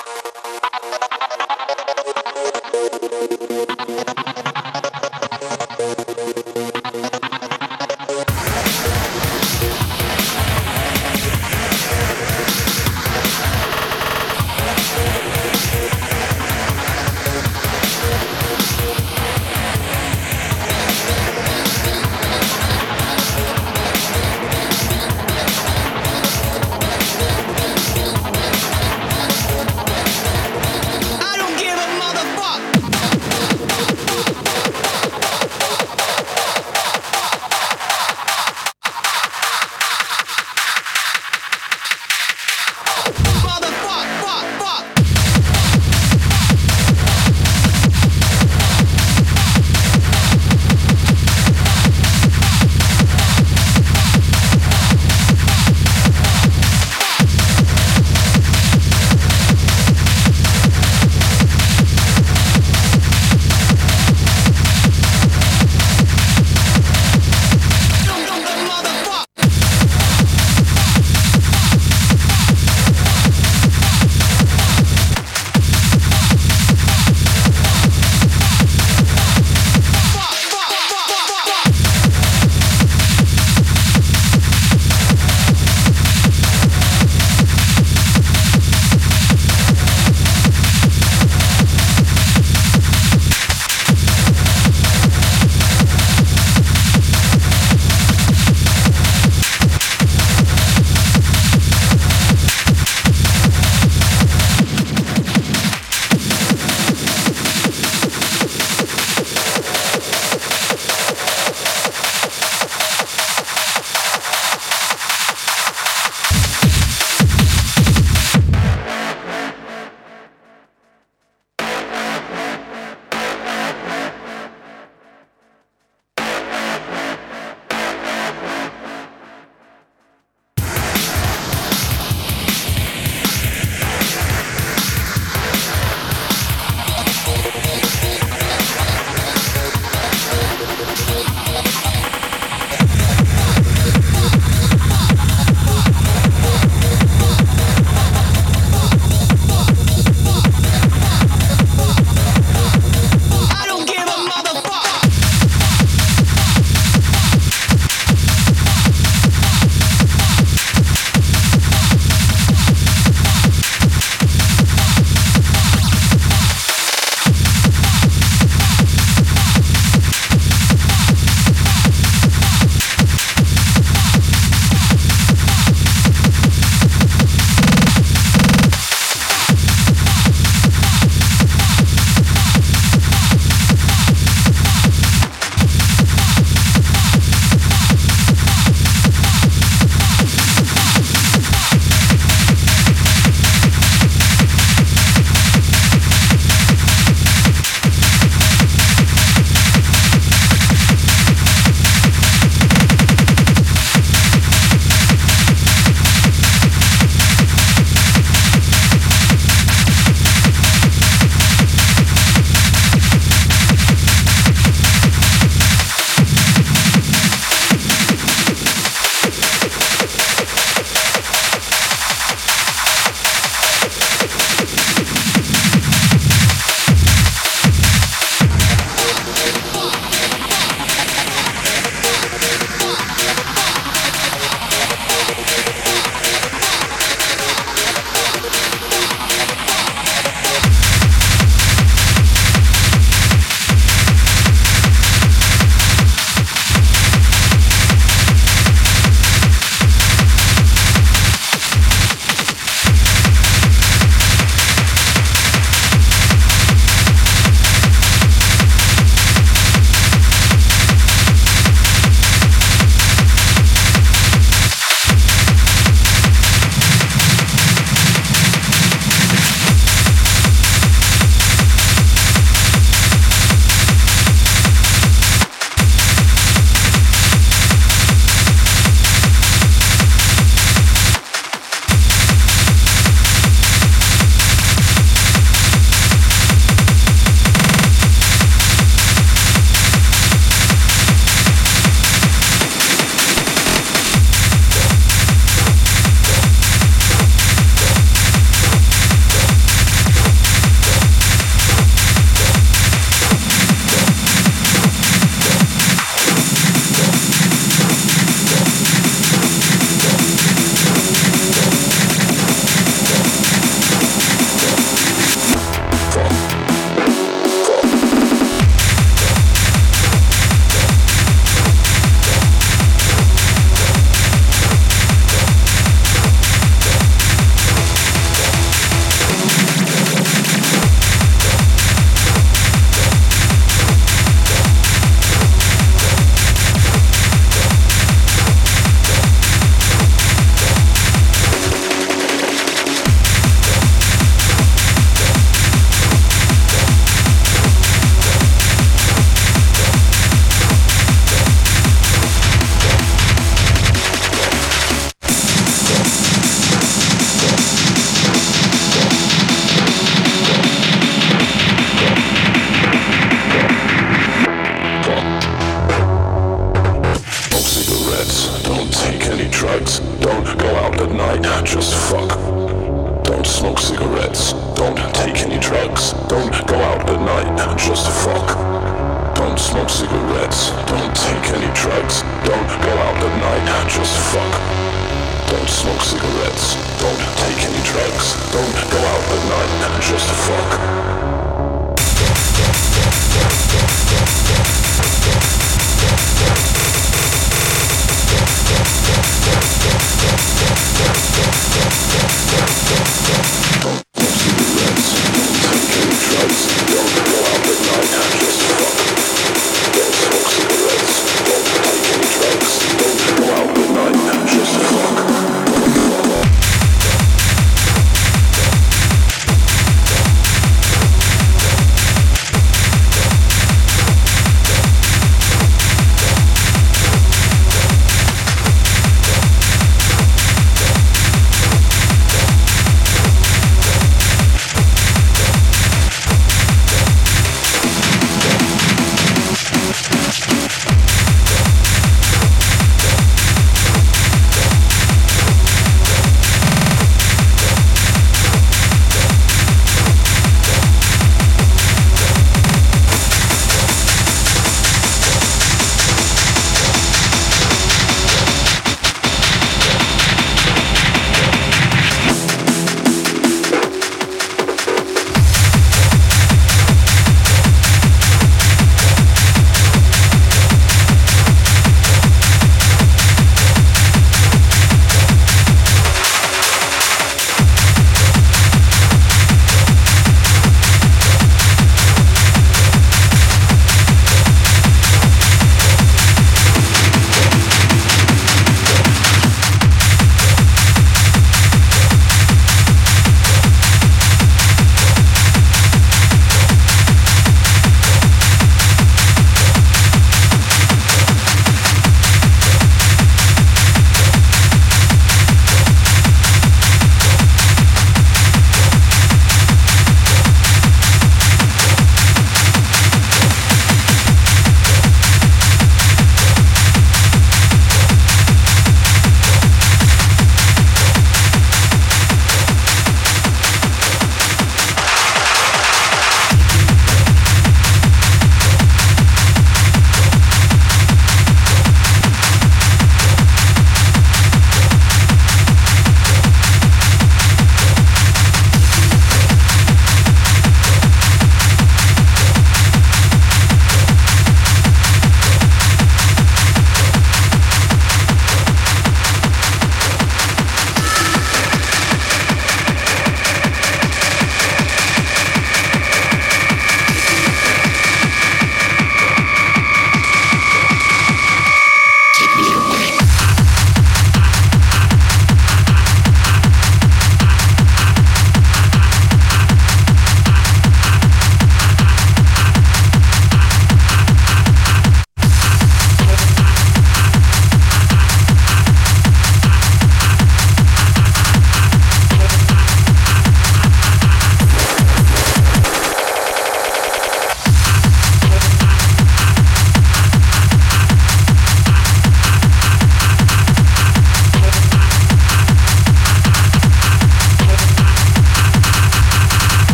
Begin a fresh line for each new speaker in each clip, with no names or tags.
I don't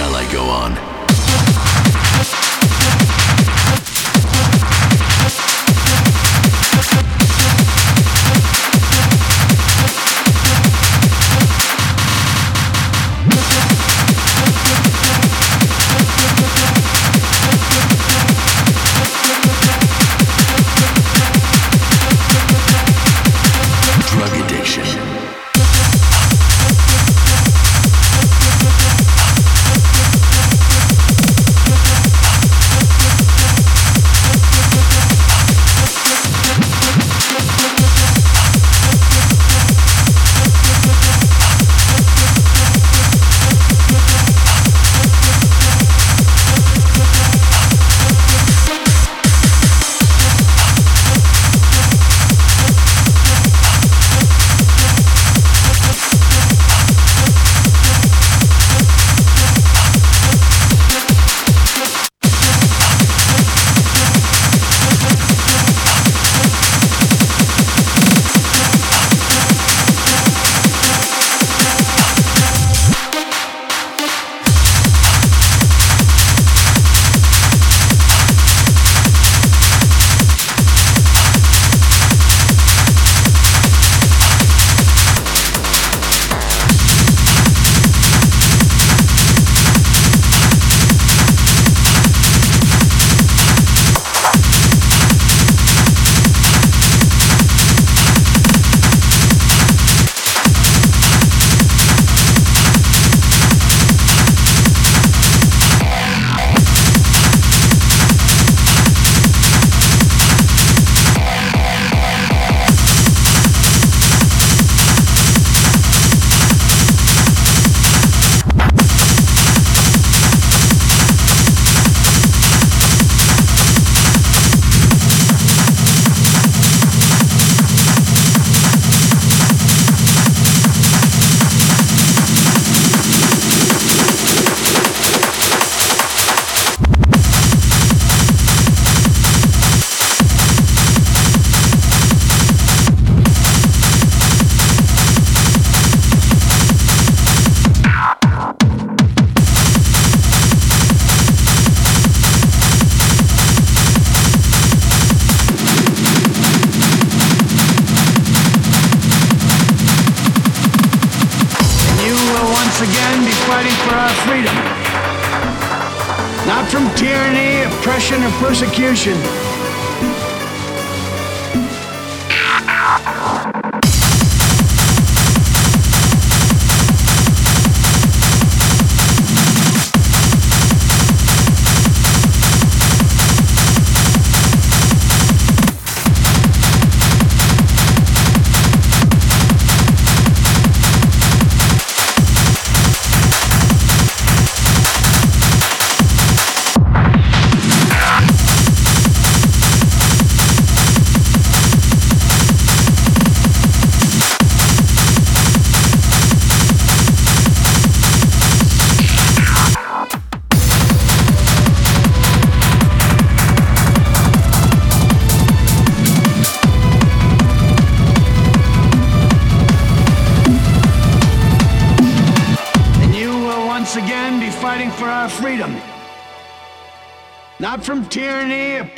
Shall I go
on?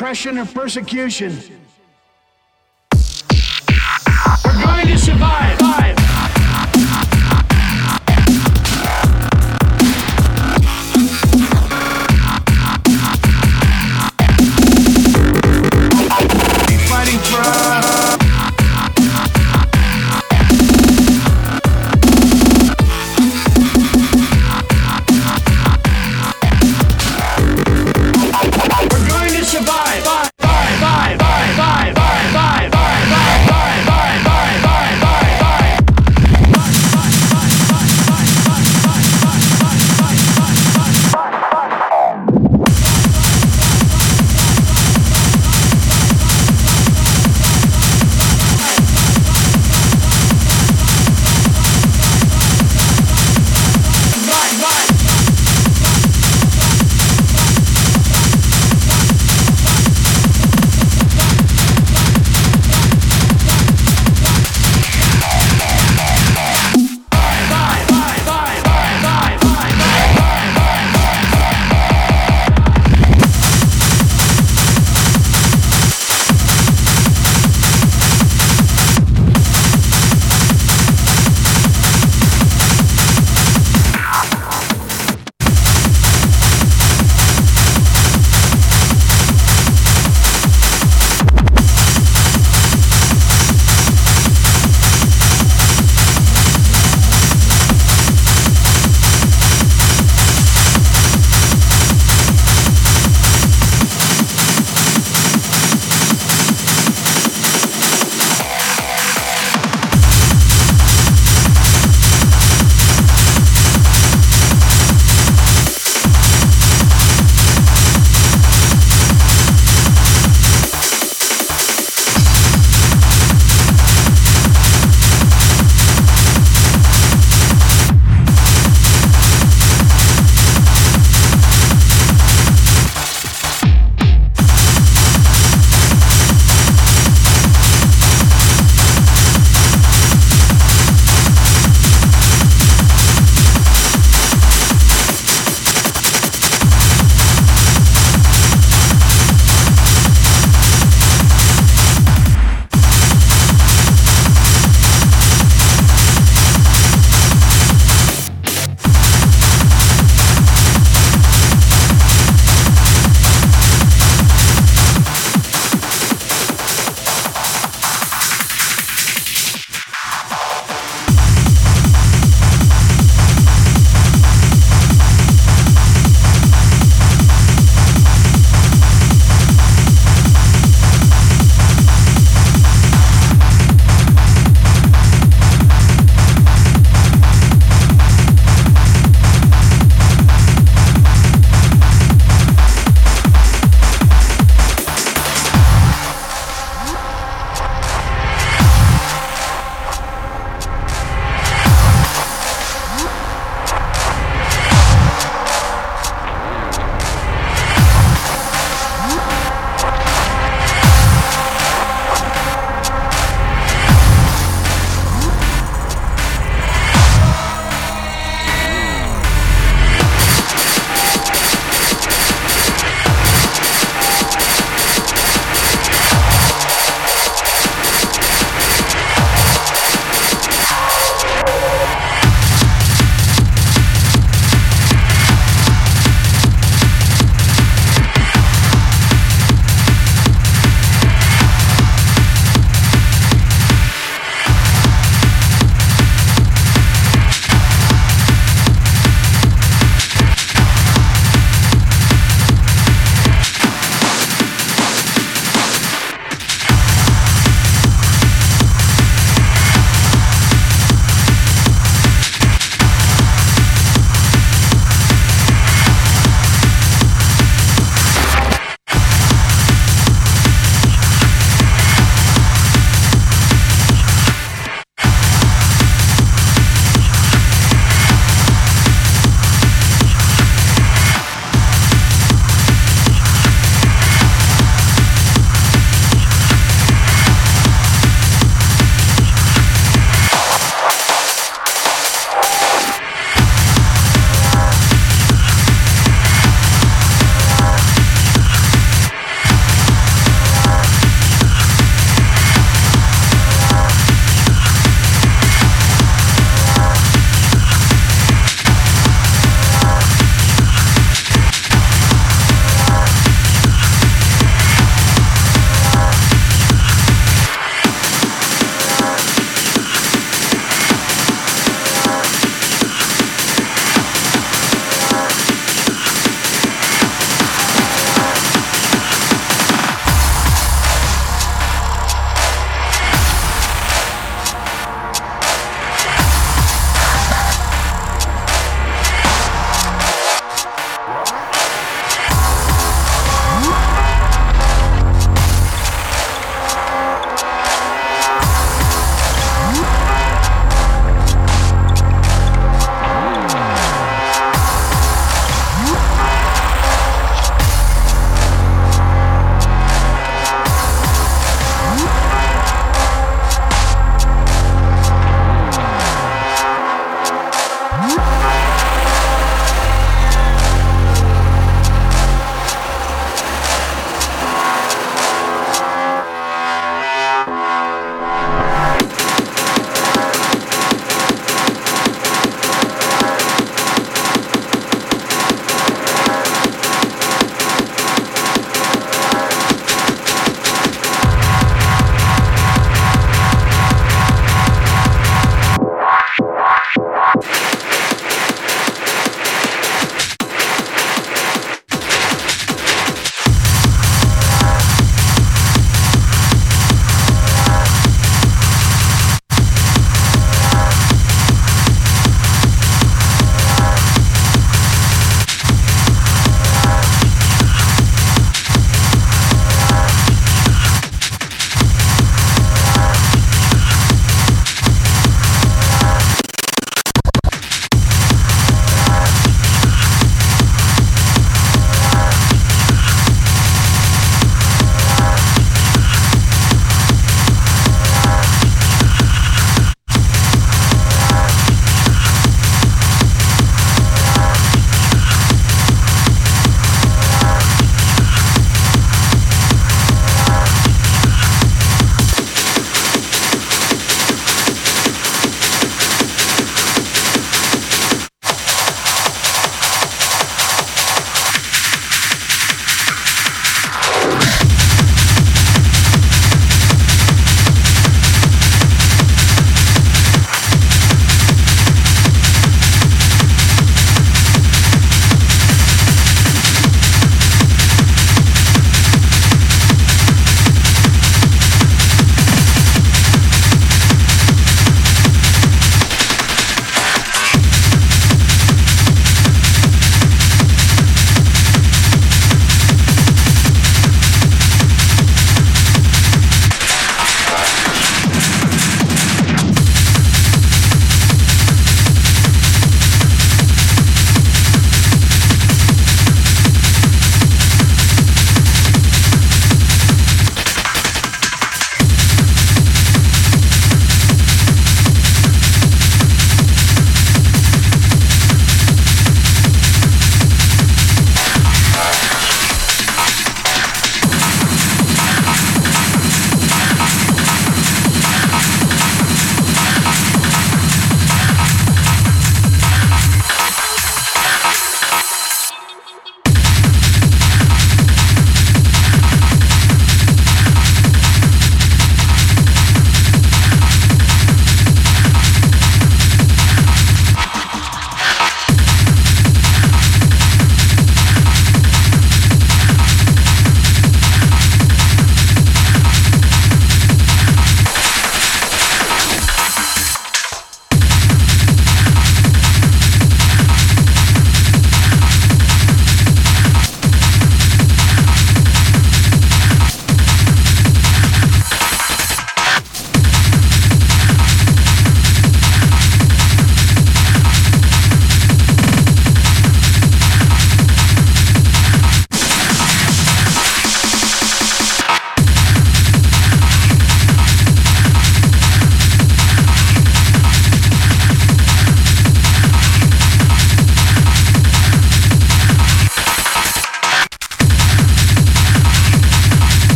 Oppression, or persecution.